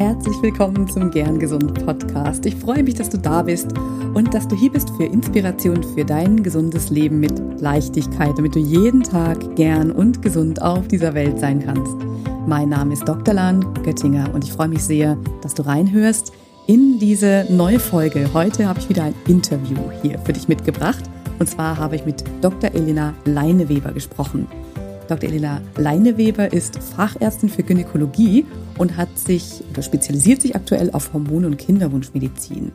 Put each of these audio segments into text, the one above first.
herzlich willkommen zum Gern Gesund Podcast. Ich freue mich, dass du da bist und dass du hier bist für Inspiration für dein gesundes Leben mit Leichtigkeit, damit du jeden Tag gern und gesund auf dieser Welt sein kannst. Mein Name ist Dr. Lan Göttinger und ich freue mich sehr, dass du reinhörst in diese neue Folge. Heute habe ich wieder ein Interview hier für dich mitgebracht und zwar habe ich mit Dr. Elena Leineweber gesprochen. Dr. Elena Leineweber ist Fachärztin für Gynäkologie und hat sich oder spezialisiert sich aktuell auf Hormon- und Kinderwunschmedizin.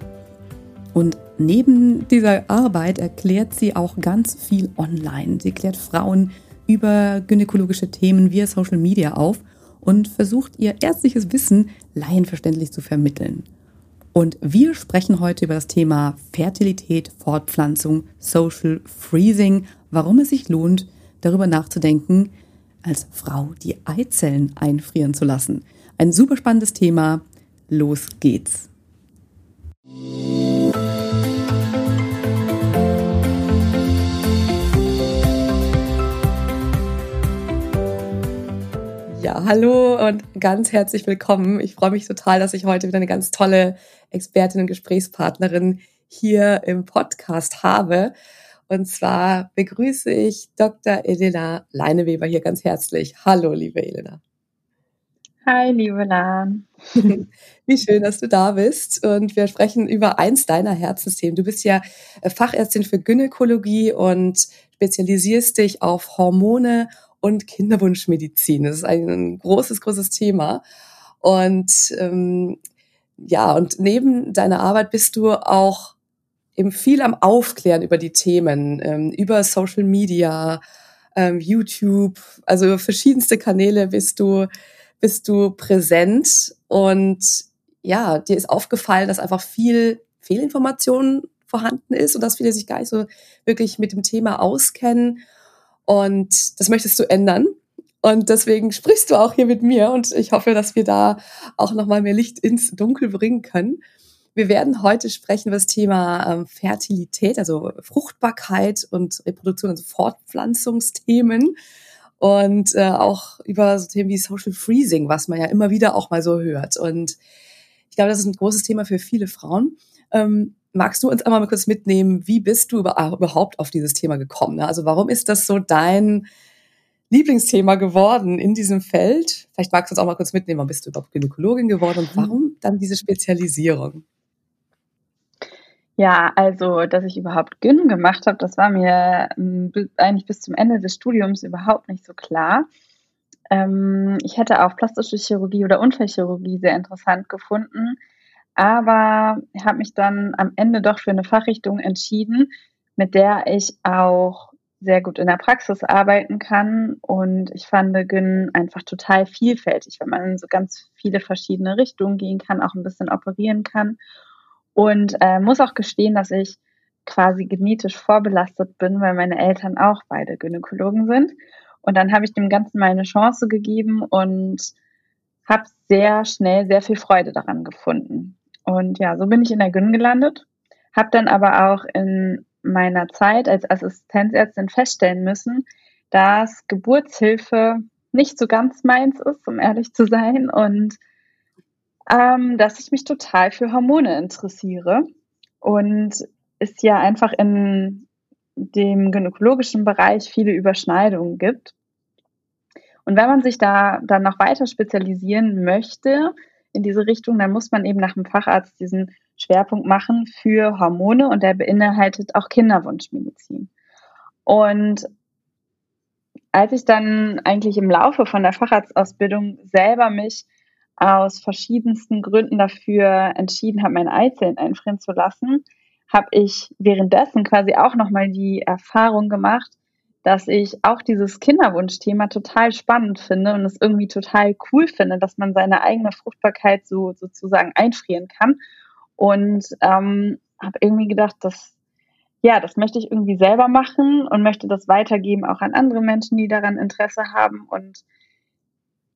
Und neben dieser Arbeit erklärt sie auch ganz viel online. Sie klärt Frauen über gynäkologische Themen via Social Media auf und versucht ihr ärztliches Wissen laienverständlich zu vermitteln. Und wir sprechen heute über das Thema Fertilität, Fortpflanzung, Social Freezing, warum es sich lohnt, darüber nachzudenken, als Frau die Eizellen einfrieren zu lassen. Ein super spannendes Thema. Los geht's. Ja, hallo und ganz herzlich willkommen. Ich freue mich total, dass ich heute wieder eine ganz tolle Expertin und Gesprächspartnerin hier im Podcast habe. Und zwar begrüße ich Dr. Elena Leineweber hier ganz herzlich. Hallo, liebe Elena. Hi, liebe Lan. Wie schön, dass du da bist. Und wir sprechen über eins deiner Herzensthemen. Du bist ja äh, Fachärztin für Gynäkologie und spezialisierst dich auf Hormone und Kinderwunschmedizin. Das ist ein großes, großes Thema. Und ähm, ja, und neben deiner Arbeit bist du auch eben viel am Aufklären über die Themen, ähm, über Social Media, ähm, YouTube, also verschiedenste Kanäle bist du, bist du präsent und ja, dir ist aufgefallen, dass einfach viel Fehlinformation vorhanden ist und dass viele sich gar nicht so wirklich mit dem Thema auskennen und das möchtest du ändern. Und deswegen sprichst du auch hier mit mir und ich hoffe, dass wir da auch nochmal mehr Licht ins Dunkel bringen können. Wir werden heute sprechen über das Thema ähm, Fertilität, also Fruchtbarkeit und Reproduktion und Fortpflanzungsthemen und äh, auch über so Themen wie Social Freezing, was man ja immer wieder auch mal so hört. Und ich glaube, das ist ein großes Thema für viele Frauen. Ähm, magst du uns einmal mal kurz mitnehmen, wie bist du überhaupt auf dieses Thema gekommen? Also warum ist das so dein Lieblingsthema geworden in diesem Feld? Vielleicht magst du uns auch mal kurz mitnehmen, warum bist du überhaupt Gynäkologin geworden und warum dann diese Spezialisierung? Ja, also, dass ich überhaupt Gyn gemacht habe, das war mir ähm, eigentlich bis zum Ende des Studiums überhaupt nicht so klar. Ähm, ich hätte auch plastische Chirurgie oder Unfallchirurgie sehr interessant gefunden, aber habe mich dann am Ende doch für eine Fachrichtung entschieden, mit der ich auch sehr gut in der Praxis arbeiten kann. Und ich fand Gyn einfach total vielfältig, weil man in so ganz viele verschiedene Richtungen gehen kann, auch ein bisschen operieren kann. Und äh, muss auch gestehen, dass ich quasi genetisch vorbelastet bin, weil meine Eltern auch beide Gynäkologen sind. Und dann habe ich dem Ganzen mal eine Chance gegeben und habe sehr schnell sehr viel Freude daran gefunden. Und ja, so bin ich in der Gyn gelandet, habe dann aber auch in meiner Zeit als Assistenzärztin feststellen müssen, dass Geburtshilfe nicht so ganz meins ist, um ehrlich zu sein. Und ähm, dass ich mich total für Hormone interessiere und es ja einfach in dem gynäkologischen Bereich viele Überschneidungen gibt. Und wenn man sich da dann noch weiter spezialisieren möchte in diese Richtung, dann muss man eben nach dem Facharzt diesen Schwerpunkt machen für Hormone und der beinhaltet auch Kinderwunschmedizin. Und als ich dann eigentlich im Laufe von der Facharztausbildung selber mich aus verschiedensten Gründen dafür entschieden habe, meine Eizellen einfrieren zu lassen, habe ich währenddessen quasi auch nochmal die Erfahrung gemacht, dass ich auch dieses Kinderwunschthema total spannend finde und es irgendwie total cool finde, dass man seine eigene Fruchtbarkeit so sozusagen einfrieren kann. Und ähm, habe irgendwie gedacht, dass ja, das möchte ich irgendwie selber machen und möchte das weitergeben auch an andere Menschen, die daran Interesse haben. Und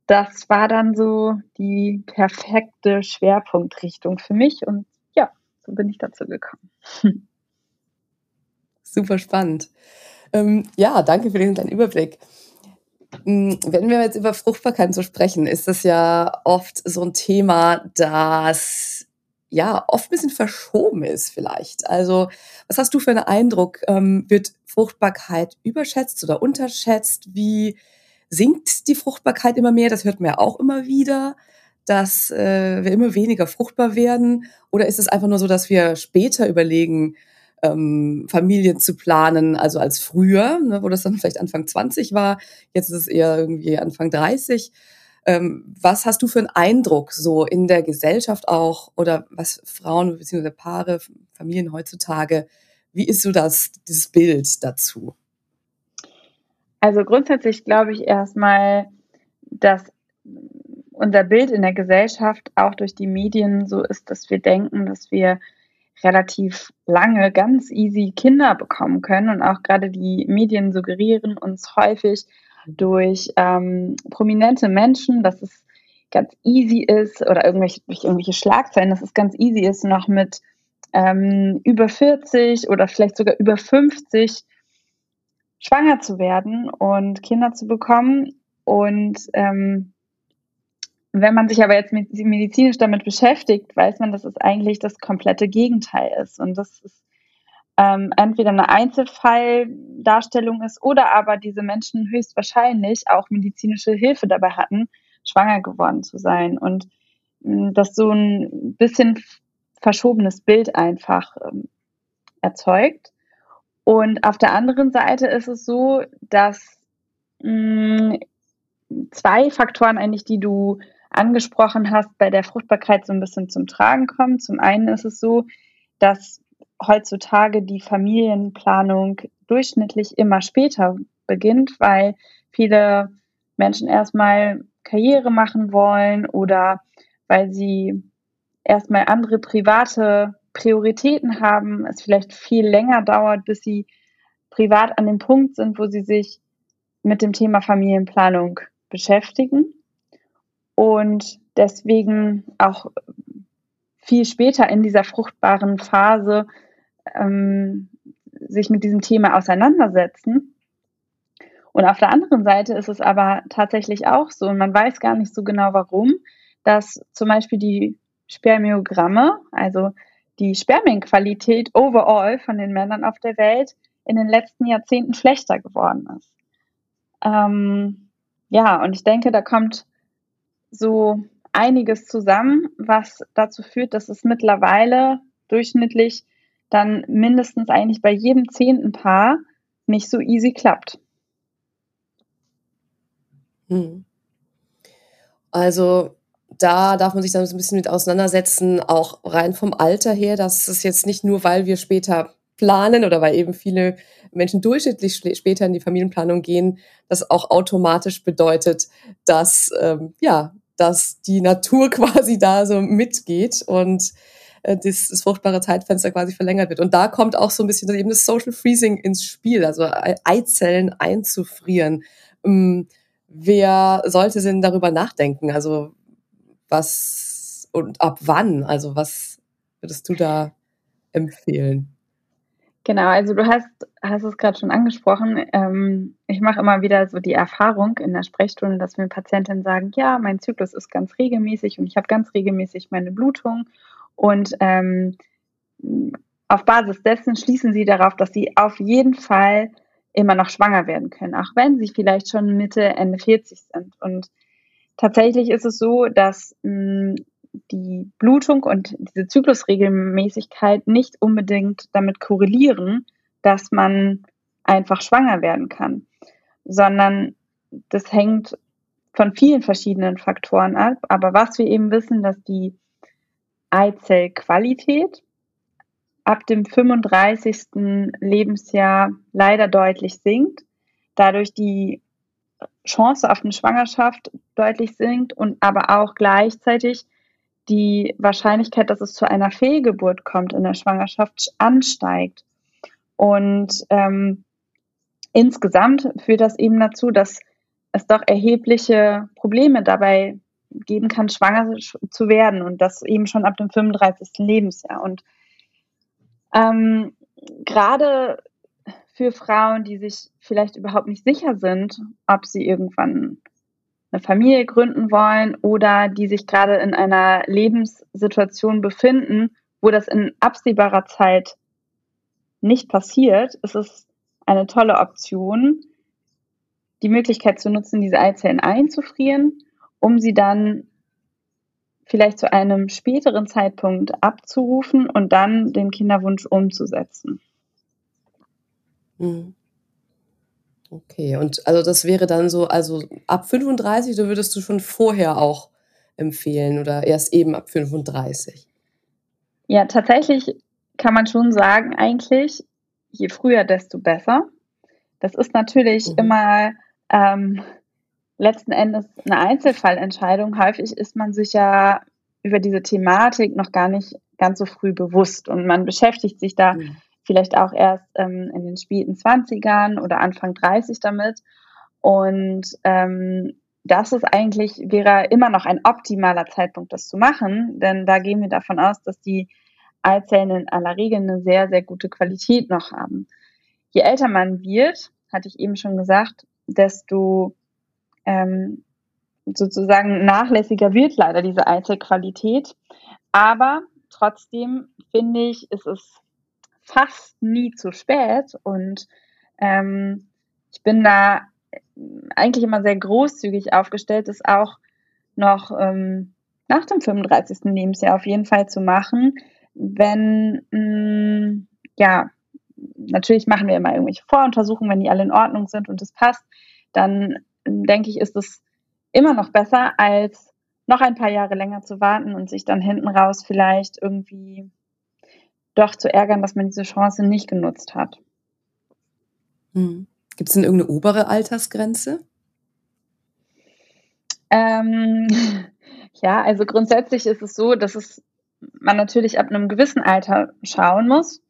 das war dann so die perfekte Schwerpunktrichtung für mich und ja, so bin ich dazu gekommen. Super spannend. Ähm, ja, danke für den kleinen Überblick. Hm, wenn wir jetzt über Fruchtbarkeit so sprechen, ist das ja oft so ein Thema, das ja oft ein bisschen verschoben ist vielleicht. Also was hast du für einen Eindruck? Ähm, wird Fruchtbarkeit überschätzt oder unterschätzt? Wie sinkt die Fruchtbarkeit immer mehr? Das hört man ja auch immer wieder, dass äh, wir immer weniger fruchtbar werden. Oder ist es einfach nur so, dass wir später überlegen, ähm, Familien zu planen, also als früher, ne, wo das dann vielleicht Anfang 20 war, jetzt ist es eher irgendwie Anfang 30. Ähm, was hast du für einen Eindruck so in der Gesellschaft auch oder was Frauen bzw. Paare, Familien heutzutage, wie ist so das, dieses Bild dazu? Also grundsätzlich glaube ich erstmal, dass unser Bild in der Gesellschaft auch durch die Medien so ist, dass wir denken, dass wir relativ lange ganz easy Kinder bekommen können. Und auch gerade die Medien suggerieren uns häufig durch ähm, prominente Menschen, dass es ganz easy ist oder irgendwelche, durch irgendwelche Schlagzeilen, dass es ganz easy ist, noch mit ähm, über 40 oder vielleicht sogar über 50 schwanger zu werden und Kinder zu bekommen. Und ähm, wenn man sich aber jetzt medizinisch damit beschäftigt, weiß man, dass es eigentlich das komplette Gegenteil ist. Und das ist ähm, entweder eine Einzelfalldarstellung ist oder aber diese Menschen höchstwahrscheinlich auch medizinische Hilfe dabei hatten, schwanger geworden zu sein. Und mh, das so ein bisschen verschobenes Bild einfach ähm, erzeugt. Und auf der anderen Seite ist es so, dass mh, zwei Faktoren eigentlich, die du angesprochen hast, bei der Fruchtbarkeit so ein bisschen zum Tragen kommen. Zum einen ist es so, dass heutzutage die Familienplanung durchschnittlich immer später beginnt, weil viele Menschen erstmal Karriere machen wollen oder weil sie erstmal andere private Prioritäten haben, es vielleicht viel länger dauert, bis sie privat an dem Punkt sind, wo sie sich mit dem Thema Familienplanung beschäftigen und deswegen auch viel später in dieser fruchtbaren Phase ähm, sich mit diesem Thema auseinandersetzen. Und auf der anderen Seite ist es aber tatsächlich auch so, und man weiß gar nicht so genau warum, dass zum Beispiel die Spermiogramme, also die Spermienqualität overall von den Männern auf der Welt in den letzten Jahrzehnten schlechter geworden ist. Ähm, ja, und ich denke, da kommt so einiges zusammen, was dazu führt, dass es mittlerweile durchschnittlich dann mindestens eigentlich bei jedem zehnten Paar nicht so easy klappt. Hm. Also da darf man sich dann so ein bisschen mit auseinandersetzen, auch rein vom Alter her, dass es jetzt nicht nur, weil wir später planen oder weil eben viele Menschen durchschnittlich später in die Familienplanung gehen, das auch automatisch bedeutet, dass ähm, ja dass die Natur quasi da so mitgeht und äh, das, das fruchtbare Zeitfenster quasi verlängert wird. Und da kommt auch so ein bisschen eben das Social Freezing ins Spiel, also Eizellen einzufrieren. Ähm, wer sollte denn darüber nachdenken? Also was und ab wann? Also was würdest du da empfehlen? Genau, also du hast, hast es gerade schon angesprochen. Ähm, ich mache immer wieder so die Erfahrung in der Sprechstunde, dass mir Patientinnen sagen, ja, mein Zyklus ist ganz regelmäßig und ich habe ganz regelmäßig meine Blutung. Und ähm, auf Basis dessen schließen sie darauf, dass sie auf jeden Fall immer noch schwanger werden können, auch wenn sie vielleicht schon Mitte, Ende 40 sind. Und tatsächlich ist es so, dass mh, die Blutung und diese Zyklusregelmäßigkeit nicht unbedingt damit korrelieren, dass man einfach schwanger werden kann, sondern das hängt von vielen verschiedenen Faktoren ab. Aber was wir eben wissen, dass die Eizellqualität ab dem 35. Lebensjahr leider deutlich sinkt, dadurch die Chance auf eine Schwangerschaft deutlich sinkt und aber auch gleichzeitig die Wahrscheinlichkeit, dass es zu einer Fehlgeburt kommt in der Schwangerschaft, ansteigt. Und ähm, insgesamt führt das eben dazu, dass es doch erhebliche Probleme dabei geben kann, schwanger zu werden und das eben schon ab dem 35. Lebensjahr. Und ähm, gerade für Frauen, die sich vielleicht überhaupt nicht sicher sind, ob sie irgendwann eine Familie gründen wollen oder die sich gerade in einer Lebenssituation befinden, wo das in absehbarer Zeit nicht passiert, ist es eine tolle Option, die Möglichkeit zu nutzen, diese Eizellen einzufrieren, um sie dann vielleicht zu einem späteren Zeitpunkt abzurufen und dann den Kinderwunsch umzusetzen. Mhm. Okay, und also das wäre dann so, also ab 35, da würdest du schon vorher auch empfehlen oder erst eben ab 35? Ja, tatsächlich kann man schon sagen, eigentlich, je früher, desto besser. Das ist natürlich mhm. immer ähm, letzten Endes eine Einzelfallentscheidung. Häufig ist man sich ja über diese Thematik noch gar nicht ganz so früh bewusst und man beschäftigt sich da mhm vielleicht auch erst ähm, in den späten 20ern oder Anfang 30 damit. Und ähm, das ist eigentlich, wäre immer noch ein optimaler Zeitpunkt, das zu machen, denn da gehen wir davon aus, dass die Eizellen in aller Regel eine sehr, sehr gute Qualität noch haben. Je älter man wird, hatte ich eben schon gesagt, desto ähm, sozusagen nachlässiger wird leider diese Eizellqualität. Aber trotzdem finde ich, ist es fast nie zu spät und ähm, ich bin da eigentlich immer sehr großzügig aufgestellt, das auch noch ähm, nach dem 35. Lebensjahr auf jeden Fall zu machen, wenn, mh, mm, ja, natürlich machen wir immer irgendwelche Voruntersuchungen, wenn die alle in Ordnung sind und es passt, dann denke ich, ist es immer noch besser, als noch ein paar Jahre länger zu warten und sich dann hinten raus vielleicht irgendwie doch zu ärgern, dass man diese Chance nicht genutzt hat. Hm. Gibt es denn irgendeine obere Altersgrenze? Ähm, ja, also grundsätzlich ist es so, dass es man natürlich ab einem gewissen Alter schauen muss,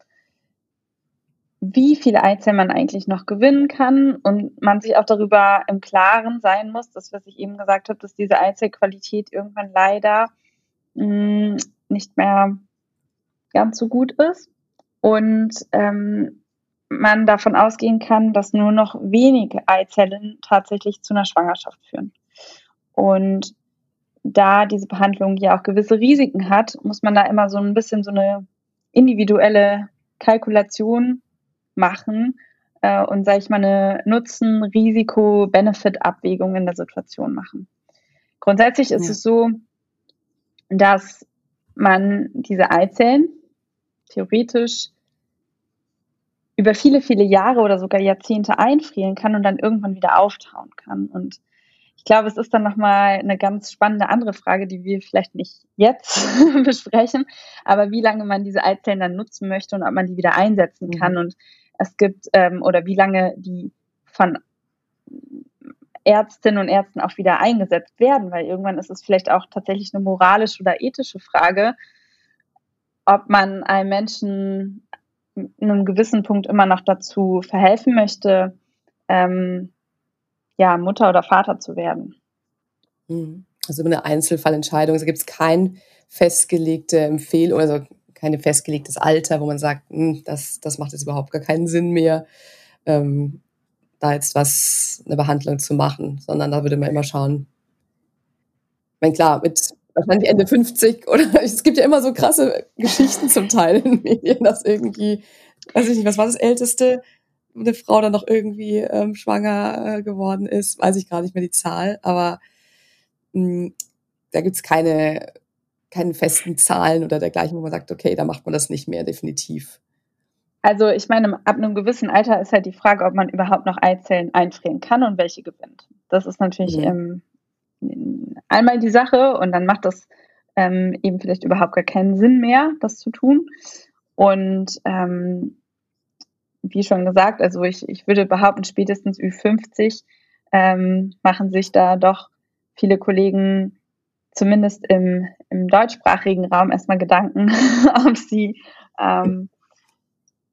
wie viele Eizellen man eigentlich noch gewinnen kann und man sich auch darüber im Klaren sein muss, dass was ich eben gesagt habe, dass diese Eizellqualität irgendwann leider mh, hm, nicht mehr ganz so gut ist und ähm, man davon ausgehen kann, dass nur noch wenige Eizellen tatsächlich zu einer Schwangerschaft führen. Und da diese Behandlung ja auch gewisse Risiken hat, muss man da immer so ein bisschen so eine individuelle Kalkulation machen äh, und, sage ich mal, eine Nutzen-Risiko-Benefit-Abwägung in der Situation machen. Grundsätzlich ist ja. es so, dass man diese Eizellen theoretisch über viele, viele Jahre oder sogar Jahrzehnte einfrieren kann und dann irgendwann wieder auftauen kann. Und ich glaube, es ist dann nochmal eine ganz spannende andere Frage, die wir vielleicht nicht jetzt besprechen, aber wie lange man diese Eizellen dann nutzen möchte und ob man die wieder einsetzen kann. Mhm. Und es gibt, ähm, oder wie lange die von Ärztinnen und Ärzten auch wieder eingesetzt werden, weil irgendwann ist es vielleicht auch tatsächlich eine moralische oder ethische Frage, ob man einem Menschen in einem gewissen Punkt immer noch dazu verhelfen möchte, ähm, ja, Mutter oder Vater zu werden. Mhm. Also eine Einzelfallentscheidung. Also gibt es festgelegte Empfehlung, also kein festgelegtes Alter, wo man sagt, hm, das, das macht jetzt überhaupt gar keinen Sinn mehr, ähm, da jetzt was, eine Behandlung zu machen, sondern da würde man immer schauen. Ich meine, klar, mit wahrscheinlich Ende 50 oder es gibt ja immer so krasse Geschichten zum Teil in den Medien, dass irgendwie, weiß ich nicht, was war das Älteste, eine Frau dann noch irgendwie ähm, schwanger äh, geworden ist, weiß ich gar nicht mehr die Zahl, aber mh, hm, da gibt's keine, keine festen Zahlen oder dergleichen, wo man sagt, okay, da macht man das nicht mehr, definitiv. Also ich meine, ab einem gewissen Alter ist halt die Frage, ob man überhaupt noch Eizellen einfrieren kann und welche gewinnt. Das ist natürlich mhm. ähm, einmal die Sache und dann macht das ähm, eben vielleicht überhaupt gar keinen Sinn mehr, das zu tun. Und ähm, wie schon gesagt, also ich, ich würde behaupten, spätestens Ü50 ähm, machen sich da doch viele Kollegen zumindest im, im deutschsprachigen Raum erstmal Gedanken, ob sie ähm,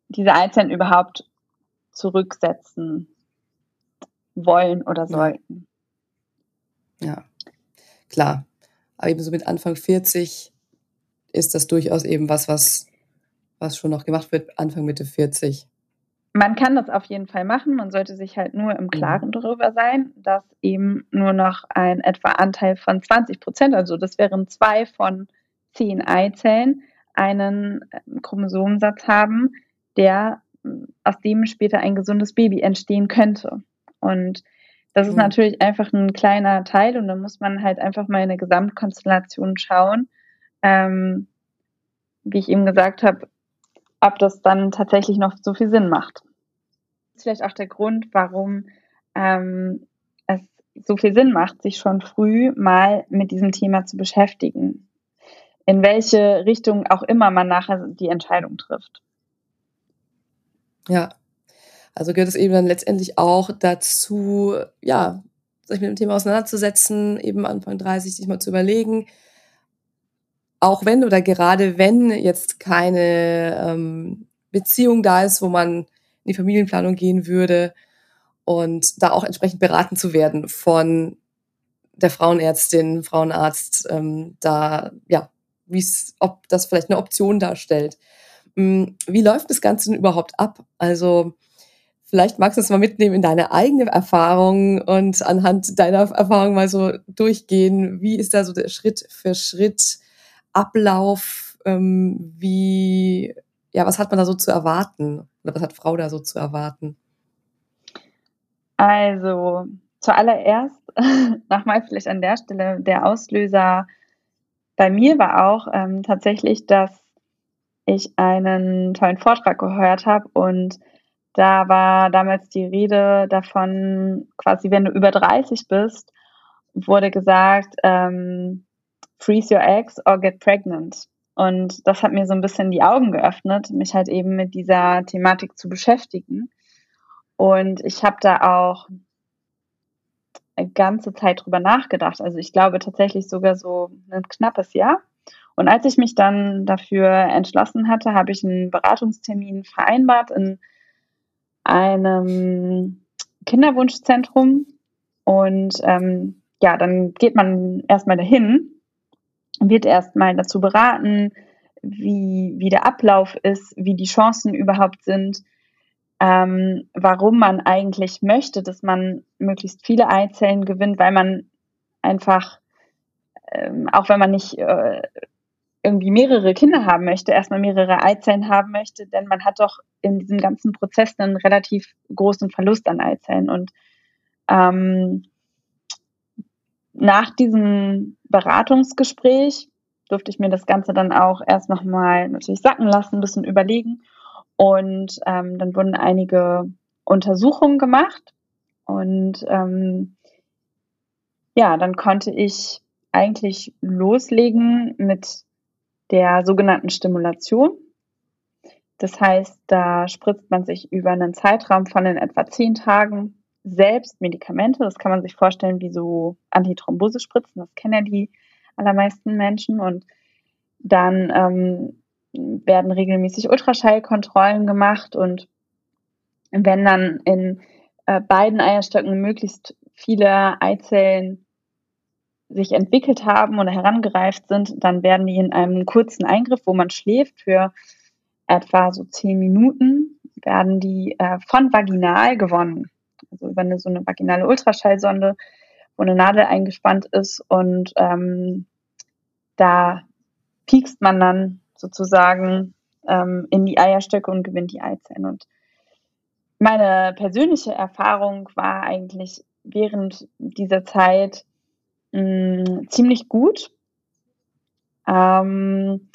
diese Einzelnen überhaupt zurücksetzen wollen oder sollten. Ja, klar. Aber eben so mit Anfang 40 ist das durchaus eben was, was, was schon noch gemacht wird, Anfang Mitte 40. man kann das auf jeden Fall machen. Man sollte sich halt nur im mhm. Klaren darüber sein, dass eben nur noch ein etwa Anteil von 20 Prozent, also das wären zwei von zehn Eizellen, einen ähm, Chromosomensatz haben, der aus dem später ein gesundes Baby entstehen könnte. Und das ist mhm. natürlich einfach ein kleiner Teil und da muss man halt einfach mal in eine Gesamtkonstellation schauen. Ähm, wie ich eben gesagt habe, ob das dann tatsächlich noch so viel Sinn macht. Das ist vielleicht auch der Grund, warum ähm, es so viel Sinn macht, sich schon früh mal mit diesem Thema zu beschäftigen. In welche Richtung auch immer man nachher die Entscheidung trifft. Ja, also gehört es eben dann letztendlich auch dazu, ja, sich mit dem Thema auseinanderzusetzen, eben Anfang 30 sich mal zu überlegen, auch wenn oder gerade wenn jetzt keine ähm, Beziehung da ist, wo man in die Familienplanung gehen würde und da auch entsprechend beraten zu werden von der Frauenärztin, Frauenarzt, ähm, da, ja, wie es, ob das vielleicht eine Option darstellt. Hm, wie läuft das Ganze denn überhaupt ab? Also, vielleicht magst du es mal mitnehmen in deine eigene Erfahrung und anhand deiner Erfahrung mal so durchgehen. Wie ist da so der Schritt für Schritt Ablauf, ähm, wie, ja, was hat man da so zu erwarten? Oder was hat Frau da so zu erwarten? Also, zuallererst, nochmal vielleicht an der Stelle, der Auslöser bei mir war auch ähm, tatsächlich, dass ich einen tollen Vortrag gehört habe und da war damals die Rede davon, quasi wenn du über 30 bist, wurde gesagt, ähm, freeze your eggs or get pregnant. Und das hat mir so ein bisschen die Augen geöffnet, mich halt eben mit dieser Thematik zu beschäftigen. Und ich habe da auch eine ganze Zeit drüber nachgedacht. Also ich glaube tatsächlich sogar so ein knappes Jahr. Und als ich mich dann dafür entschlossen hatte, habe ich einen Beratungstermin vereinbart in einem Kinderwunschzentrum. Und ähm, ja, dann geht man erstmal dahin wird erstmal dazu beraten, wie, wie der Ablauf ist, wie die Chancen überhaupt sind, ähm, warum man eigentlich möchte, dass man möglichst viele Eizellen gewinnt, weil man einfach, ähm, auch wenn man nicht äh, irgendwie mehrere Kinder haben möchte, erstmal mehrere Eizellen haben möchte, denn man hat doch in diesem ganzen Prozess einen relativ großen Verlust an Eizellen. Und ähm, nach diesem Beratungsgespräch durfte ich mir das Ganze dann auch erst nochmal natürlich sacken lassen, ein bisschen überlegen. Und ähm, dann wurden einige Untersuchungen gemacht. Und ähm, ja, dann konnte ich eigentlich loslegen mit der sogenannten Stimulation. Das heißt, da spritzt man sich über einen Zeitraum von in etwa zehn Tagen selbst Medikamente. Das kann man sich vorstellen wie so Antithrombosespritzen. Das kennen ja die allermeisten Menschen. Und dann ähm, werden regelmäßig Ultraschallkontrollen gemacht. Und wenn dann in äh, beiden Eierstöcken möglichst viele Eizellen sich entwickelt haben oder herangereift sind, dann werden die in einem kurzen Eingriff, wo man schläft, für etwa so zehn Minuten, werden die äh, von vaginal gewonnen also über eine, so eine vaginale Ultraschallsonde, wo eine Nadel eingespannt ist und ähm, da piekst man dann sozusagen ähm, in die Eierstöcke und gewinnt die Eizellen. Und meine persönliche Erfahrung war eigentlich während dieser Zeit mh, ziemlich gut. Ähm,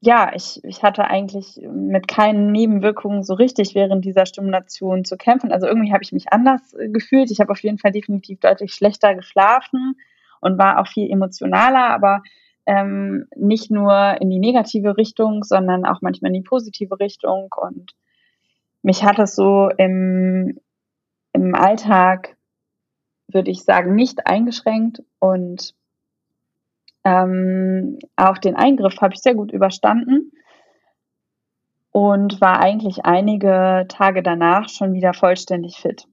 ja, ich, ich hatte eigentlich mit keinen Nebenwirkungen so richtig während dieser Stimulation zu kämpfen. Also irgendwie habe ich mich anders gefühlt. Ich habe auf jeden Fall definitiv deutlich schlechter geschlafen und war auch viel emotionaler, aber ähm, nicht nur in die negative Richtung, sondern auch manchmal in die positive Richtung. Und mich hat es so im, im Alltag, würde ich sagen, nicht eingeschränkt und ähm, auch den Eingriff habe ich sehr gut überstanden und war eigentlich einige Tage danach schon wieder vollständig fit.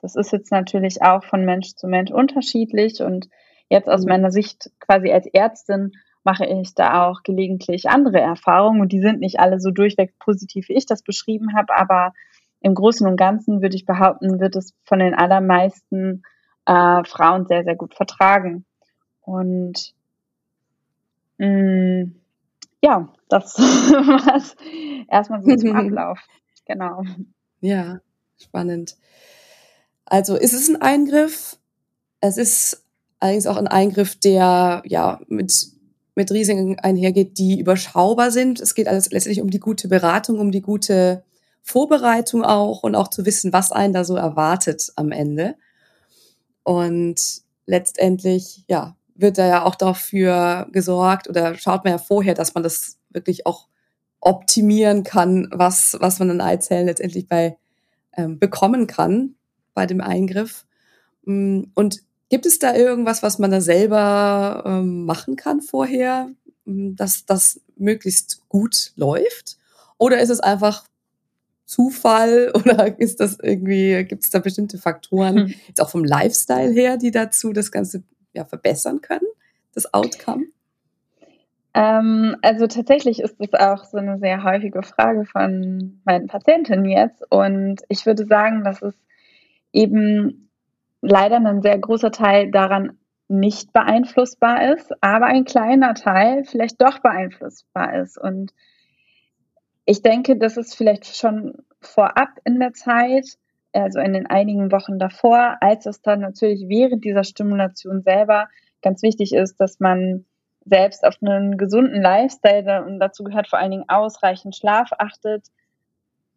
Das ist jetzt natürlich auch von Mensch zu Mensch unterschiedlich und jetzt aus mhm. meiner Sicht quasi als Ärztin mache ich da auch gelegentlich andere Erfahrungen und die sind nicht alle so durchweg positiv, wie ich das beschrieben habe, aber im Großen und Ganzen würde ich behaupten, wird es von den allermeisten äh, Frauen sehr, sehr gut vertragen. Und mh, mm, ja, das war's erstmal so zum Ablauf. Genau. Ja, spannend. Also ist es ein Eingriff? Es ist allerdings auch ein Eingriff, der ja mit, mit Risiken einhergeht, die überschaubar sind. Es geht alles letztlich um die gute Beratung, um die gute Vorbereitung auch und auch zu wissen, was einen da so erwartet am Ende. Und letztendlich, ja, wird da ja auch dafür gesorgt oder schaut man ja vorher, dass man das wirklich auch optimieren kann, was, was man an Eizellen letztendlich bei ähm, bekommen kann bei dem Eingriff. Mm, und gibt es da irgendwas, was man da selber ähm, machen kann vorher, mm, dass das möglichst gut läuft? Oder ist es einfach Zufall oder ist das irgendwie, gibt es da bestimmte Faktoren, hm. jetzt auch vom Lifestyle her, die dazu das Ganze ja, verbessern können, das Outcome? Ähm, also tatsächlich ist das auch so eine sehr häufige Frage von meinen Patientinnen jetzt. Und ich würde sagen, dass es eben leider ein sehr großer Teil daran nicht beeinflussbar ist, aber ein kleiner Teil vielleicht doch beeinflussbar ist. Und ich denke, dass es vielleicht schon vorab in der Zeit, also in den einigen Wochen davor, als es dann natürlich während dieser Stimulation selber ganz wichtig ist, dass man selbst auf einen gesunden Lifestyle und dazu gehört vor allen Dingen ausreichend Schlaf achtet.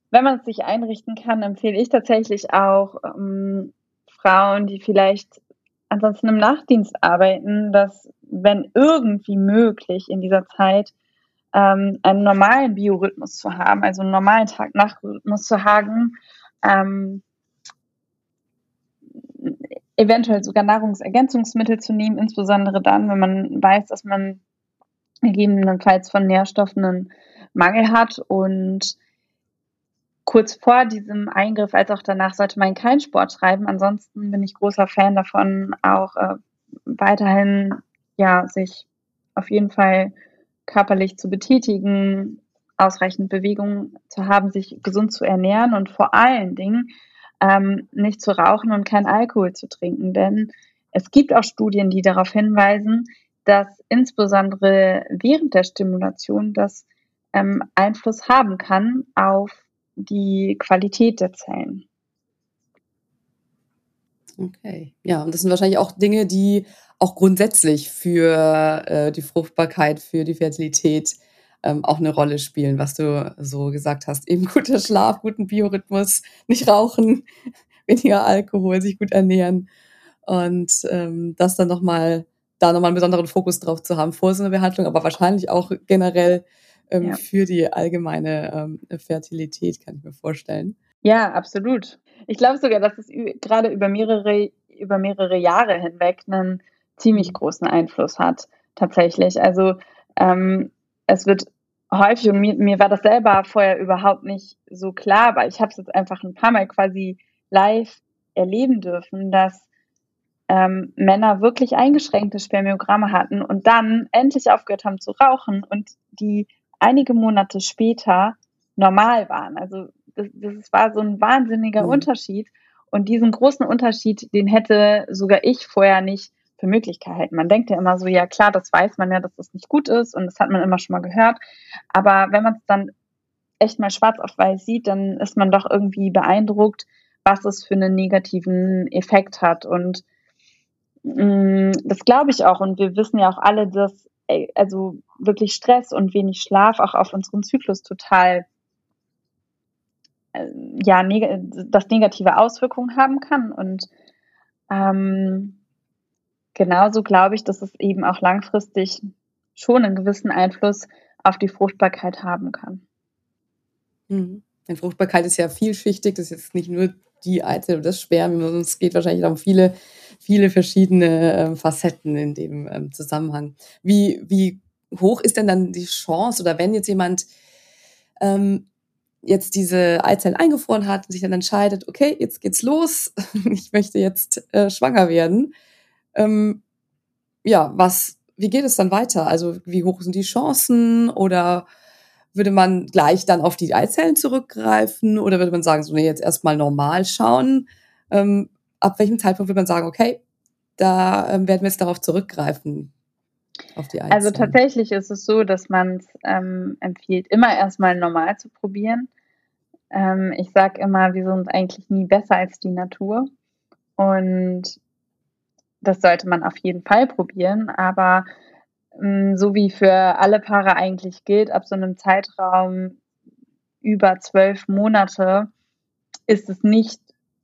Wenn man es sich einrichten kann, empfehle ich tatsächlich auch ähm, Frauen, die vielleicht ansonsten im Nachtdienst arbeiten, dass wenn irgendwie möglich in dieser Zeit ähm, einen normalen Biorhythmus zu haben, also einen normalen Tag-Nacht-Rhythmus zu haben, ähm, eventuell sogar Nahrungsergänzungsmittel zu nehmen, insbesondere dann, wenn man weiß, dass man gegebenenfalls von Nährstoffen einen Mangel hat und kurz vor diesem Eingriff als auch danach sollte man keinen Sport treiben. Ansonsten bin ich großer Fan davon, auch äh, weiterhin ja sich auf jeden Fall körperlich zu betätigen, ausreichend Bewegung zu haben, sich gesund zu ernähren und vor allen Dingen ähm, nicht zu rauchen und kein Alkohol zu trinken. Denn es gibt auch Studien, die darauf hinweisen, dass insbesondere während der Stimulation das ähm, Einfluss haben kann auf die Qualität der Zellen. Okay, ja, und das sind wahrscheinlich auch Dinge, die auch grundsätzlich für äh, die Fruchtbarkeit, für die Fertilität ähm, auch eine Rolle spielen, was du so gesagt hast. Eben guter Schlaf, guten Biorhythmus, nicht rauchen, weniger Alkohol, sich gut ernähren und ähm, das dann nochmal, da nochmal einen besonderen Fokus drauf zu haben vor so einer Behandlung, aber wahrscheinlich auch generell ähm, ja. für die allgemeine ähm, Fertilität, kann ich mir vorstellen. Ja, absolut. Ich glaube sogar, dass es gerade über mehrere, über mehrere Jahre hinweg einen ziemlich großen Einfluss hat, tatsächlich. Also ähm, es wird häufig, und mir, mir war das selber vorher überhaupt nicht so klar, aber ich habe es jetzt einfach ein paar Mal quasi live erleben dürfen, dass ähm, Männer wirklich eingeschränkte Spermiogramme hatten und dann endlich aufgehört haben zu rauchen und die einige Monate später normal waren. Also das, das war so ein wahnsinniger mhm. Unterschied. Und diesen großen Unterschied, den hätte sogar ich vorher nicht für möglich gehalten. Man denkt ja immer so, ja klar, das weiß man ja, dass das nicht gut ist und das hat man immer schon mal gehört. Aber wenn man es dann echt mal schwarz auf weiß sieht, dann ist man doch irgendwie beeindruckt, was es für einen negativen Effekt hat. Und mh, mm, das glaube ich auch. Und wir wissen ja auch alle, dass also wirklich Stress und wenig Schlaf auch auf unseren Zyklus total äh, ja, neg das negative Auswirkungen haben kann. Und ähm, genauso glaube ich, dass es eben auch langfristig schon einen gewissen Einfluss auf die Fruchtbarkeit haben kann. Mhm. Die Fruchtbarkeit ist ja vielschichtig, das ist jetzt nicht nur die Eizelle oder das Spermium, sondern es geht wahrscheinlich um viele, viele verschiedene äh, Facetten in dem ähm, Zusammenhang. Wie, wie hoch ist denn dann die Chance oder wenn jetzt jemand ähm, jetzt diese Eizellen eingefroren hat und sich dann entscheidet, okay, jetzt geht's los, ich möchte jetzt äh, schwanger werden, ähm, ja, was wie geht es dann weiter? Also wie hoch sind die Chancen oder würde man gleich dann auf die Eizellen zurückgreifen oder würde man sagen, so nee, jetzt erstmal normal schauen? Ähm, ab welchem Zeitpunkt würde man sagen, okay, da ähm, werden wir jetzt darauf zurückgreifen? Auf die also tatsächlich ist es so, dass man es ähm, empfiehlt, immer erstmal normal zu probieren. Ähm, ich sage immer, wir sind eigentlich nie besser als die Natur. Und das sollte man auf jeden Fall probieren. Aber ähm, so wie für alle Paare eigentlich gilt, ab so einem Zeitraum über zwölf Monate ist es nicht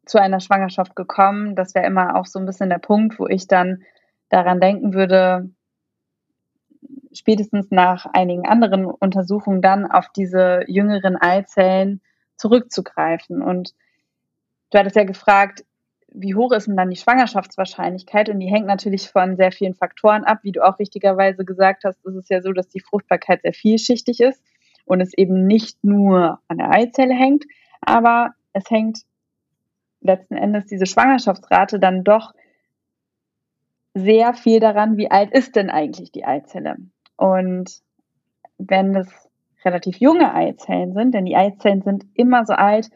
zu einer Schwangerschaft gekommen. Das wäre immer auch so ein bisschen der Punkt, wo ich dann daran denken würde, spätestens nach einigen anderen Untersuchungen dann auf diese jüngeren Eizellen zurückzugreifen. Und du hattest ja gefragt, wie hoch ist denn dann die Schwangerschaftswahrscheinlichkeit? Und die hängt natürlich von sehr vielen Faktoren ab. Wie du auch richtigerweise gesagt hast, ist es ja so, dass die Fruchtbarkeit sehr vielschichtig ist und es eben nicht nur an der Eizelle hängt, aber es hängt letzten Endes diese Schwangerschaftsrate dann doch sehr viel daran, wie alt ist denn eigentlich die Eizelle. Und wenn es relativ junge Eizellen sind, denn die Eizellen sind immer so alt,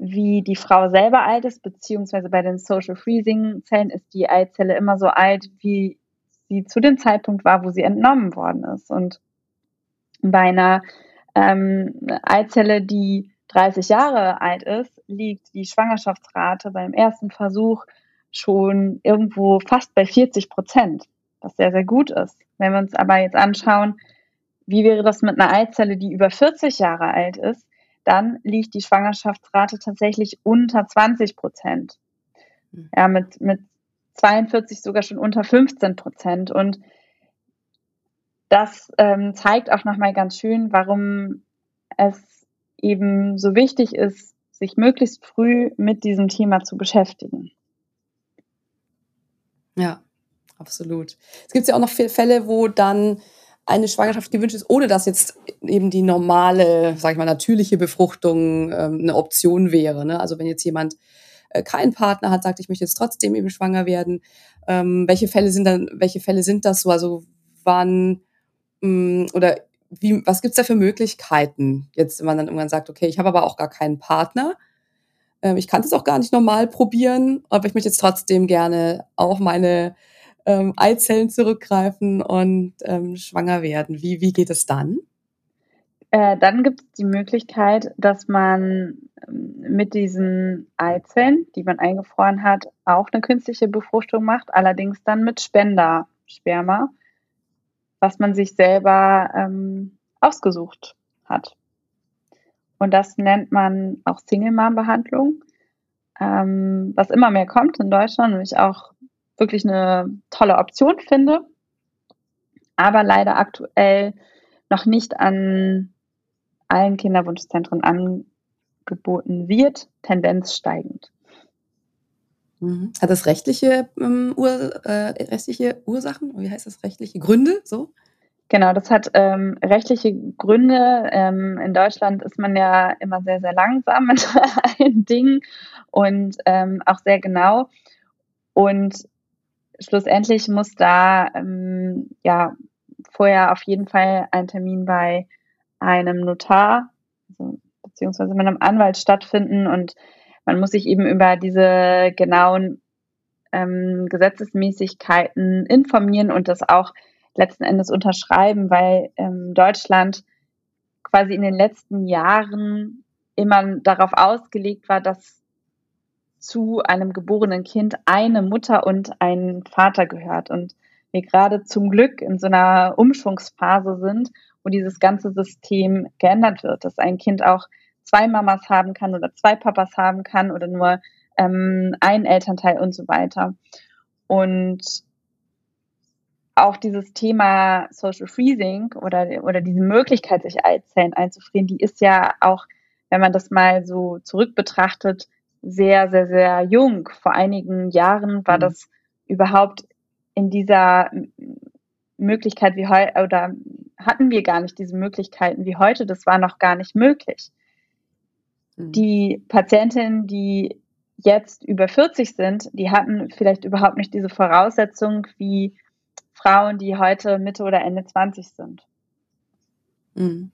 wie die Frau selber alt ist, beziehungsweise bei den Social Freezing Zellen ist die Eizelle immer so alt, wie sie zu dem Zeitpunkt war, wo sie entnommen worden ist. Und bei einer ähm, Eizelle, die 30 Jahre alt ist, liegt die Schwangerschaftsrate beim ersten Versuch schon irgendwo fast bei 40 Prozent, was sehr, sehr gut ist. Wenn wir uns aber jetzt anschauen, wie wäre das mit einer Eizelle, die über 40 Jahre alt ist, dann liegt die Schwangerschaftsrate tatsächlich unter 20 Prozent. Hm. Ja, mit, mit 42 sogar schon unter 15 Prozent. Und das ähm, zeigt auch nochmal ganz schön, warum es eben so wichtig ist, sich möglichst früh mit diesem Thema zu beschäftigen. Ja, absolut. Es gibt ja auch noch viele Fälle, wo dann eine Schwangerschaft gewünscht ist, ohne dass jetzt eben die normale, sag ich mal, natürliche Befruchtung ähm, eine Option wäre. Ne? Also wenn jetzt jemand äh, keinen Partner hat, sagt, ich möchte jetzt trotzdem eben schwanger werden, ähm, welche Fälle sind dann, welche Fälle sind das so? Also wann mh, mm, oder wie, was gibt's da für Möglichkeiten, jetzt, wenn man dann irgendwann sagt, okay, ich habe aber auch gar keinen Partner, ähm, ich kann es auch gar nicht normal probieren, aber ich möchte jetzt trotzdem gerne auch meine ähm, Eizellen zurückgreifen und ähm, schwanger werden. Wie, wie geht es dann? Äh, dann gibt es die Möglichkeit, dass man ähm, mit diesen Eizellen, die man eingefroren hat, auch eine künstliche Befruchtung macht, allerdings dann mit Spendersperma, was man sich selber ähm, ausgesucht hat. Und das nennt man auch Single-Mom-Behandlung, ähm, was immer mehr kommt in Deutschland und ich auch wirklich eine tolle Option finde, aber leider aktuell noch nicht an allen Kinderwunschzentren angeboten wird, Tendenz steigend. Mhm. Hat das rechtliche, ähm, Ur, äh, rechtliche Ursachen? Wie heißt das? Rechtliche Gründe? So? Genau, das hat ähm, rechtliche Gründe. Ähm, in Deutschland ist man ja immer sehr, sehr langsam mit allen Dingen und ähm, auch sehr genau. Und schlussendlich muss da ähm, ja vorher auf jeden Fall ein Termin bei einem Notar also, beziehungsweise mit einem Anwalt stattfinden und man muss sich eben über diese genauen ähm, Gesetzesmäßigkeiten informieren und das auch letzten Endes unterschreiben, weil ähm, Deutschland quasi in den letzten Jahren immer darauf ausgelegt war, dass zu einem geborenen Kind eine Mutter und ein Vater gehört. Und wir gerade zum Glück in so einer Umschwungsphase sind, wo dieses ganze System geändert wird, dass ein Kind auch zwei Mamas haben kann oder zwei Papas haben kann oder nur ähm, ein Elternteil und so weiter. Und auch dieses Thema Social Freezing oder, oder diese Möglichkeit, sich Eizellen einzufrieren, die ist ja auch, wenn man das mal so zurück betrachtet, sehr, sehr, sehr jung. Vor einigen Jahren war mhm. das überhaupt in dieser Möglichkeit wie heute, oder hatten wir gar nicht diese Möglichkeiten wie heute. Das war noch gar nicht möglich. Mhm. Die Patientinnen, die jetzt über 40 sind, die hatten vielleicht überhaupt nicht diese Voraussetzung wie Frauen, die heute Mitte oder Ende 20 sind. Mhm,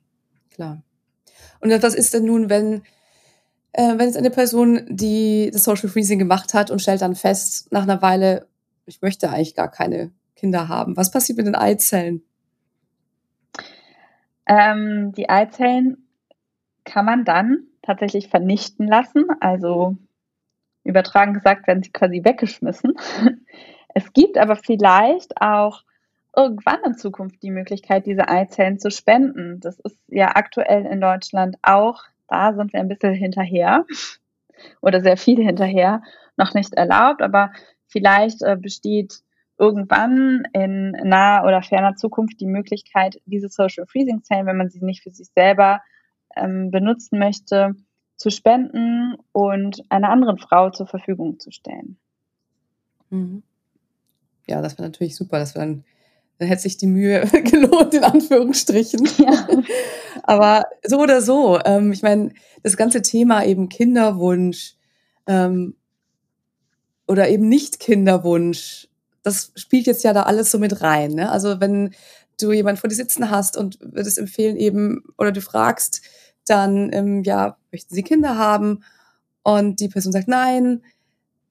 klar. Und was ist denn nun, wenn, äh, wenn es eine Person, die das Social Freezing gemacht hat und stellt dann fest, nach einer Weile, ich möchte eigentlich gar keine Kinder haben. Was passiert mit den Eizellen? Ähm, die Eizellen kann man dann tatsächlich vernichten lassen. Also übertragen gesagt, werden sie quasi weggeschmissen. Es gibt aber vielleicht auch irgendwann in Zukunft die Möglichkeit, diese Eizellen zu spenden. Das ist ja aktuell in Deutschland auch, da sind wir ein bisschen hinterher oder sehr viel hinterher, noch nicht erlaubt, aber vielleicht äh, besteht irgendwann in naher oder ferner Zukunft die Möglichkeit, diese Social Freezing Zellen, wenn man sie nicht für sich selber ähm, benutzen möchte, zu spenden und einer anderen Frau zur Verfügung zu stellen. Mhm. Ja, das wäre natürlich super. Das wäre dann, dann hätte sich die Mühe gelohnt, in Anführungsstrichen. Ja. Aber so oder so, ähm, ich meine, das ganze Thema eben Kinderwunsch ähm, oder eben nicht Kinderwunsch, das spielt jetzt ja da alles so mit rein. Ne? Also wenn du jemanden vor dir sitzen hast und würdest empfehlen eben, oder du fragst, dann, ähm, ja, möchten sie Kinder haben? Und die Person sagt nein.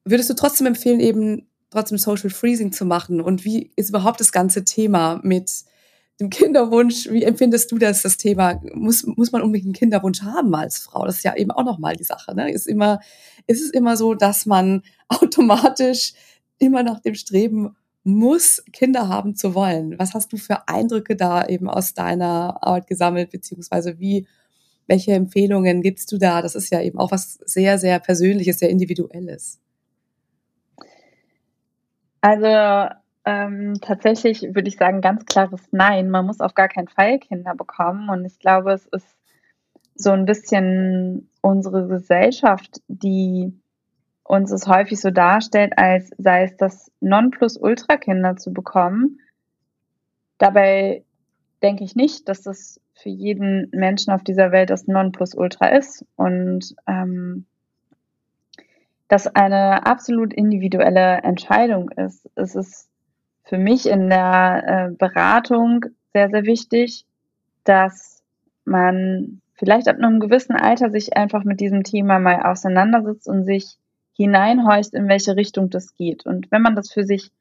Würdest du trotzdem empfehlen, eben trotzdem Social Freezing zu machen? Und wie ist überhaupt das ganze Thema mit dem Kinderwunsch? Wie empfindest du das, das Thema? Muss, muss man unbedingt einen Kinderwunsch haben als Frau? Das ist ja eben auch nochmal die Sache. Ne? Ist immer, ist es immer so, dass man automatisch immer nach dem Streben muss, Kinder haben zu wollen. Was hast du für Eindrücke da eben aus deiner Arbeit gesammelt, beziehungsweise wie welche Empfehlungen gibst du da? Das ist ja eben auch was sehr, sehr Persönliches, sehr Individuelles. Also ähm, tatsächlich würde ich sagen, ganz klares Nein. Man muss auf gar keinen Fall Kinder bekommen. Und ich glaube, es ist so ein bisschen unsere Gesellschaft, die uns es häufig so darstellt, als sei es das Nonplusultra-Kinder zu bekommen. Dabei denke ich nicht, dass das für jeden Menschen auf dieser Welt das Nonplusultra ist und ähm, das eine absolut individuelle Entscheidung ist. Es ist für mich in der äh, Beratung sehr, sehr wichtig, dass man vielleicht ab einem gewissen Alter sich einfach mit diesem Thema mal auseinandersetzt und sich hineinhorcht, in welche Richtung das geht. Und wenn man das für sich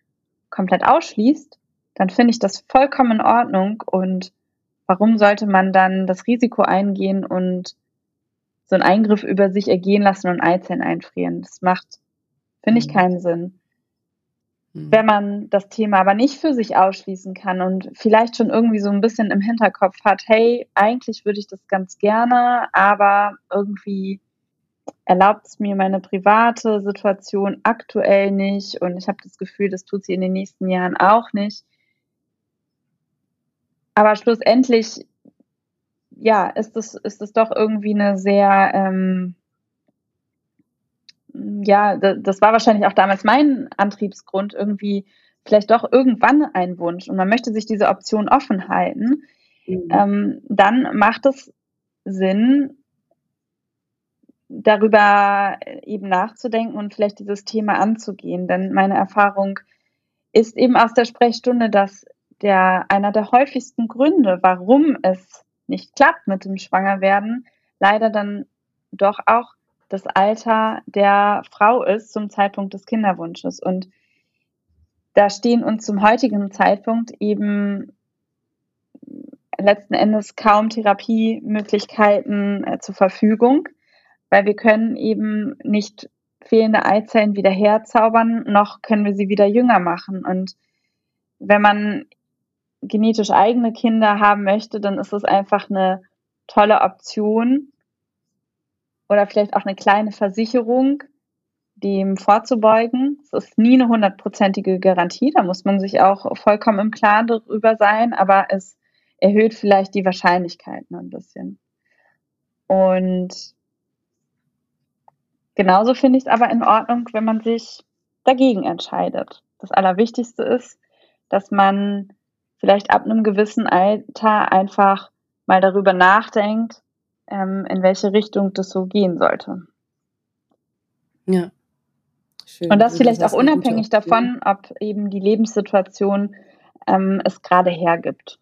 komplett ausschließt, dann finde ich das vollkommen in Ordnung und warum sollte man dann das Risiko eingehen und so einen Eingriff über sich ergehen lassen und Eizellen einfrieren? Das macht, finde ich, mhm. keinen Sinn. Mhm. Wenn man das Thema aber nicht für sich ausschließen kann und vielleicht schon irgendwie so ein bisschen im Hinterkopf hat, hey, eigentlich würde ich das ganz gerne, aber irgendwie erlaubt es mir meine private Situation aktuell nicht und ich habe das Gefühl, das tut sie in den nächsten Jahren auch nicht, aber schlussendlich, ja, ist es, ist es doch irgendwie eine sehr, ähm, ja, das war wahrscheinlich auch damals mein Antriebsgrund, irgendwie vielleicht doch irgendwann ein Wunsch und man möchte sich diese Option offen halten, mhm. ähm, dann macht es Sinn, darüber eben nachzudenken und vielleicht dieses Thema anzugehen. Denn meine Erfahrung ist eben aus der Sprechstunde, dass der, einer der häufigsten Gründe, warum es nicht klappt mit dem Schwangerwerden, leider dann doch auch das Alter der Frau ist zum Zeitpunkt des Kinderwunsches. Und da stehen uns zum heutigen Zeitpunkt eben letzten Endes kaum Therapiemöglichkeiten äh, zur Verfügung, weil wir können eben nicht fehlende Eizellen wieder herzaubern, noch können wir sie wieder jünger machen. Und wenn man genetisch eigene Kinder haben möchte, dann ist es einfach eine tolle Option oder vielleicht auch eine kleine Versicherung, dem vorzubeugen. Es ist nie eine hundertprozentige Garantie, da muss man sich auch vollkommen im Klaren darüber sein, aber es erhöht vielleicht die Wahrscheinlichkeiten ein bisschen. Und genauso finde ich es aber in Ordnung, wenn man sich dagegen entscheidet. Das Allerwichtigste ist, dass man vielleicht ab einem gewissen Alter einfach mal darüber nachdenkt, ähm, in welche Richtung das so gehen sollte. Ja. Schön. Und das vielleicht auch unabhängig davon, ob eben die Lebenssituation ähm, es gerade hergibt.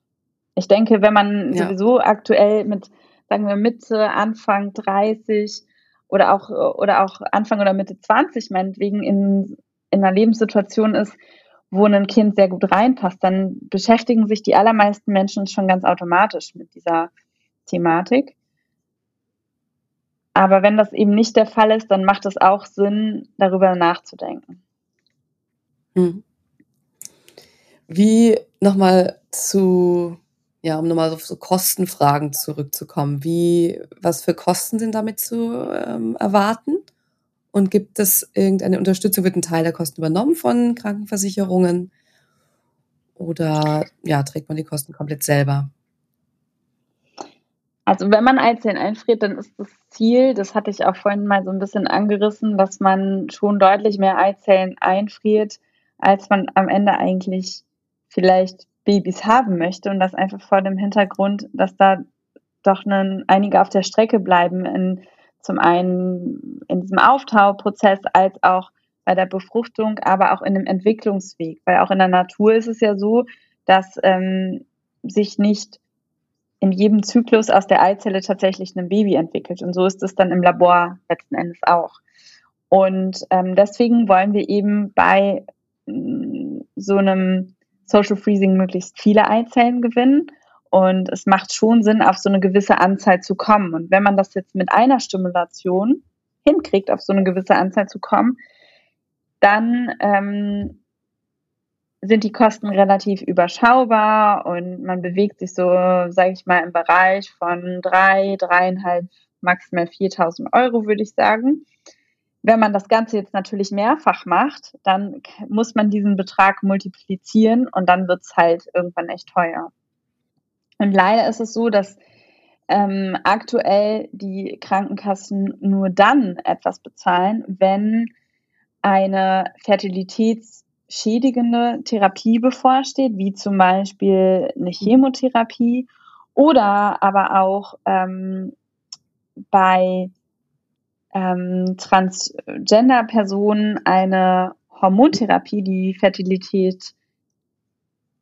Ich denke, wenn man ja. sowieso aktuell mit, sagen wir, Mitte, Anfang 30 oder auch, oder auch Anfang oder Mitte 20 meinetwegen in, in einer Lebenssituation ist, wo ein Kind sehr gut reinpasst, dann beschäftigen sich die allermeisten Menschen schon ganz automatisch mit dieser Thematik. Aber wenn das eben nicht der Fall ist, dann macht es auch Sinn, darüber nachzudenken. Hm. Wie nochmal zu, ja, um nochmal auf so Kostenfragen zurückzukommen. Wie, was für Kosten sind damit zu ähm, erwarten? Und gibt es irgendeine Unterstützung? Wird ein Teil der Kosten übernommen von Krankenversicherungen? Oder ja, trägt man die Kosten komplett selber? Also wenn man Eizellen einfriert, dann ist das Ziel, das hatte ich auch vorhin mal so ein bisschen angerissen, dass man schon deutlich mehr Eizellen einfriert, als man am Ende eigentlich vielleicht Babys haben möchte. Und das einfach vor dem Hintergrund, dass da doch einen, einige auf der Strecke bleiben in zum einen in diesem Auftauprozess als auch bei der Befruchtung, aber auch in dem Entwicklungsweg. Weil auch in der Natur ist es ja so, dass ähm, sich nicht in jedem Zyklus aus der Eizelle tatsächlich ein Baby entwickelt. Und so ist es dann im Labor letzten Endes auch. Und ähm, deswegen wollen wir eben bei mm, so einem Social Freezing möglichst viele Eizellen gewinnen und es macht schon Sinn, auf so eine gewisse Anzahl zu kommen. Und wenn man das jetzt mit einer Stimulation hinkriegt, auf so eine gewisse Anzahl zu kommen, dann ähm, sind die Kosten relativ überschaubar und man bewegt sich so, sage ich mal, im Bereich von drei, dreieinhalb, maximal 4.000 Euro, würde ich sagen. Wenn man das Ganze jetzt natürlich mehrfach macht, dann muss man diesen Betrag multiplizieren und dann wird es halt irgendwann echt teuer. Und leider ist es so, dass ähm, aktuell die Krankenkassen nur dann etwas bezahlen, wenn eine fertilitätsschädigende Therapie bevorsteht, wie zum Beispiel eine Chemotherapie oder aber auch ähm, bei ähm, Transgender-Personen eine Hormontherapie, die Fertilität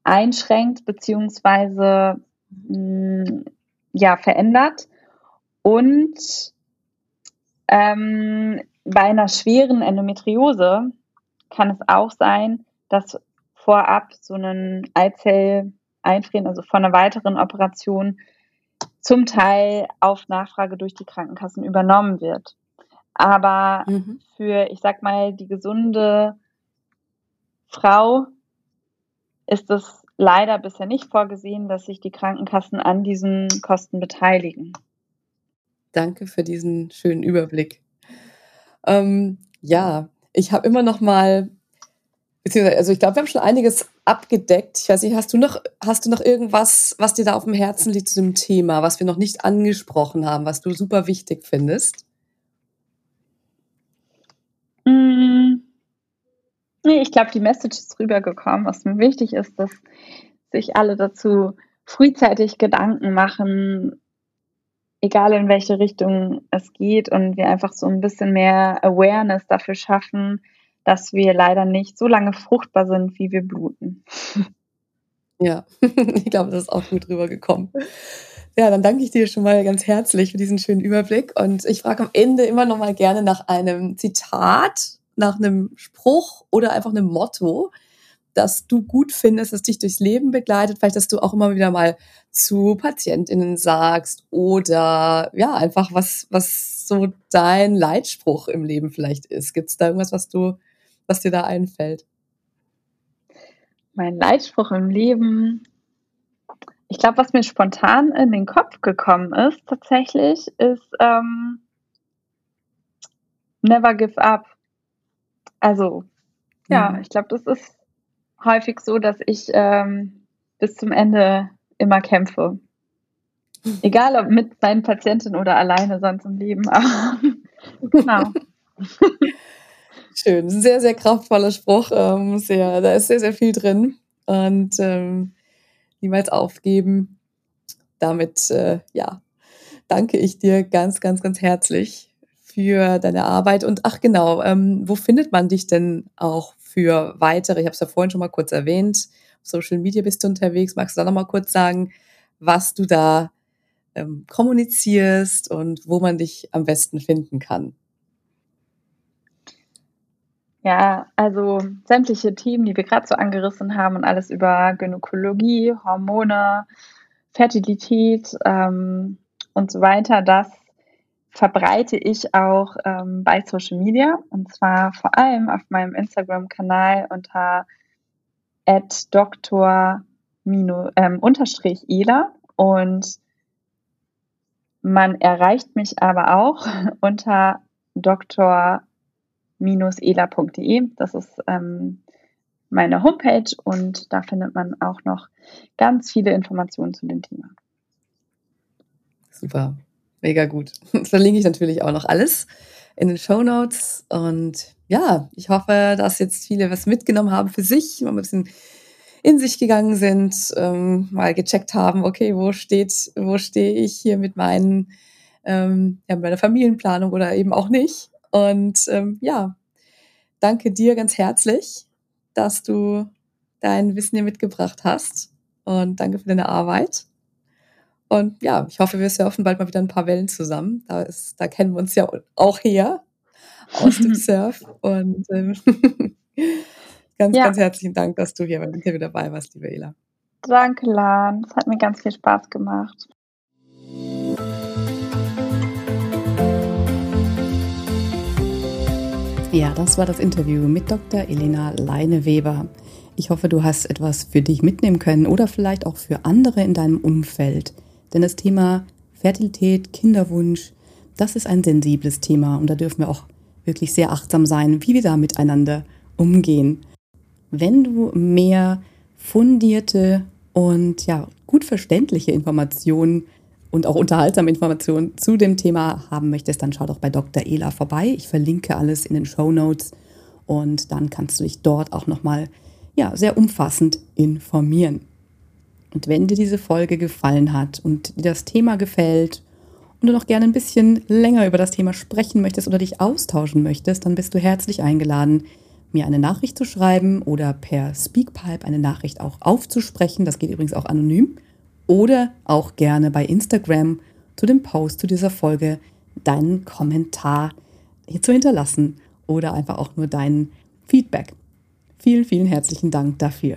einschränkt beziehungsweise mh, ja, verändert. Und ähm, bei einer schweren Endometriose kann es auch sein, dass vorab so ein Eizell einfrieren, also vor einer weiteren Operation, zum Teil auf Nachfrage durch die Krankenkassen übernommen wird. Aber mhm. für, ich sag mal, die gesunde Frau ist es leider bisher nicht vorgesehen, dass sich die Krankenkassen an diesen Kosten beteiligen. Danke für diesen schönen Überblick. Ähm, ja, ich habe immer noch mal, beziehungsweise, also ich glaube, wir haben schon einiges abgedeckt. Ich weiß nicht, hast du noch, hast du noch irgendwas, was dir da auf dem Herzen liegt zu dem Thema, was wir noch nicht angesprochen haben, was du super wichtig findest? Mm, Nee, ich glaube, die Message ist rübergekommen. Was mir wichtig ist, dass sich alle dazu frühzeitig Gedanken machen, egal in welche Richtung es geht und wir einfach so ein bisschen mehr Awareness dafür schaffen, dass wir leider nicht so lange fruchtbar sind, wie wir bluten. Ja, ich glaube, das ist auch gut rübergekommen. Ja, dann danke ich dir schon mal ganz herzlich für diesen schönen Überblick und ich frage am Ende immer noch mal gerne nach einem Zitat nach einem Spruch oder einfach einem Motto, das du gut findest, das dich durchs Leben begleitet, vielleicht, dass du auch immer wieder mal zu PatientInnen sagst oder ja, einfach was, was so dein Leitspruch im Leben vielleicht ist. Gibt es da irgendwas, was du, was dir da einfällt? Mein Leitspruch im Leben, ich glaube, was mir spontan in den Kopf gekommen ist, tatsächlich, ist ähm, Never give up. Also, ja, mhm. ich glaube, das ist häufig so, dass ich ähm, bis zum Ende immer kämpfe. Egal ob mit meinen Patientinnen oder alleine sonst im Leben. genau. Schön, sehr, sehr kraftvoller Spruch. Ähm, sehr, da ist sehr, sehr viel drin. Und ähm, niemals aufgeben. Damit, äh, ja, danke ich dir ganz, ganz, ganz herzlich für deine Arbeit. Und ach genau, ähm, wo findet man dich denn auch für weitere, ich habe es ja vorhin schon mal kurz erwähnt, Social Media bist du unterwegs. Magst du da nochmal kurz sagen, was du da ähm, kommunizierst und wo man dich am besten finden kann? Ja, also sämtliche Themen, die wir gerade so angerissen haben und alles über Gynäkologie, Hormone, Fertilität ähm, und so weiter, das verbreite ich auch ähm, bei Social Media und zwar vor allem auf meinem Instagram-Kanal unter @doktor ähm, ela und man erreicht mich aber auch unter dr-ela.de. Das ist ähm, meine Homepage und da findet man auch noch ganz viele Informationen zu dem Thema. Super, mega gut. Das verlinke ich natürlich auch noch alles in den Show Notes. Und ja, ich hoffe, dass jetzt viele was mitgenommen haben für sich, mal ein bisschen in sich gegangen sind, ähm, mal gecheckt haben, okay, wo steht, wo stehe ich hier mit meinen, ähm, ja, meiner Familienplanung oder eben auch nicht. Und ähm, ja, danke dir ganz herzlich, dass du dein Wissen hier mitgebracht hast. Und danke für deine Arbeit. Und ja, ich hoffe, wir surfen bald mal wieder ein paar Wellen zusammen. Da, ist, da kennen wir uns ja auch her aus dem Surf. Und ähm, ganz, ja. ganz herzlichen Dank, dass du hier beim Interview dabei warst, liebe Ela. Danke, Lan. Es hat mir ganz viel Spaß gemacht. Ja, das war das Interview mit Dr. Elena Leine-Weber. Ich hoffe, du hast etwas für dich mitnehmen können oder vielleicht auch für andere in deinem Umfeld. Denn das Thema Fertilität, Kinderwunsch, das ist ein sensibles Thema und da dürfen wir auch wirklich sehr achtsam sein, wie wir da miteinander umgehen. Wenn du mehr fundierte und ja, gut verständliche Informationen und auch unterhaltsame Informationen zu dem Thema haben möchtest, dann schau doch bei Dr. Ela vorbei. Ich verlinke alles in den Show Notes und dann kannst du dich dort auch nochmal ja, sehr umfassend informieren. Und wenn dir diese Folge gefallen hat und dir das Thema gefällt und du noch gerne ein bisschen länger über das Thema sprechen möchtest oder dich austauschen möchtest, dann bist du herzlich eingeladen, mir eine Nachricht zu schreiben oder per Speakpipe eine Nachricht auch aufzusprechen. Das geht übrigens auch anonym. Oder auch gerne bei Instagram zu dem Post zu dieser Folge deinen Kommentar zu hinterlassen oder einfach auch nur dein Feedback. Vielen, vielen herzlichen Dank dafür.